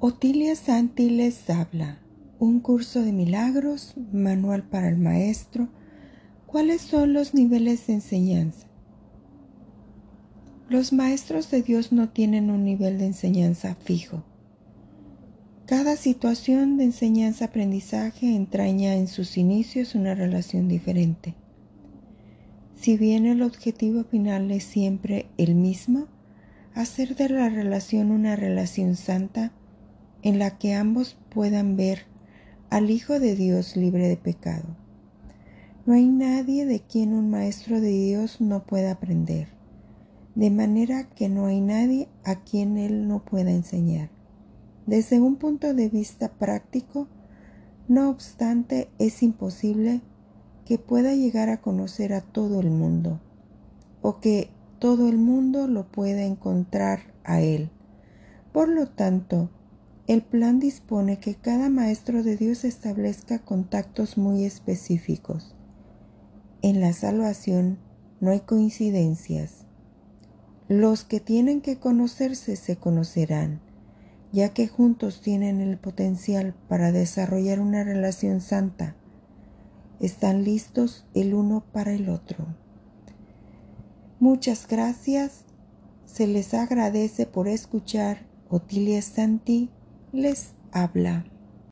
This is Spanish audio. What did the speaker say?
Otilia Santi les habla. Un curso de milagros, manual para el maestro. ¿Cuáles son los niveles de enseñanza? Los maestros de Dios no tienen un nivel de enseñanza fijo. Cada situación de enseñanza-aprendizaje entraña en sus inicios una relación diferente. Si bien el objetivo final es siempre el mismo, hacer de la relación una relación santa en la que ambos puedan ver al Hijo de Dios libre de pecado. No hay nadie de quien un maestro de Dios no pueda aprender, de manera que no hay nadie a quien Él no pueda enseñar. Desde un punto de vista práctico, no obstante, es imposible que pueda llegar a conocer a todo el mundo o que todo el mundo lo pueda encontrar a él. Por lo tanto, el plan dispone que cada maestro de Dios establezca contactos muy específicos. En la salvación no hay coincidencias. Los que tienen que conocerse se conocerán, ya que juntos tienen el potencial para desarrollar una relación santa están listos el uno para el otro. Muchas gracias. Se les agradece por escuchar. Otilia Santi les habla.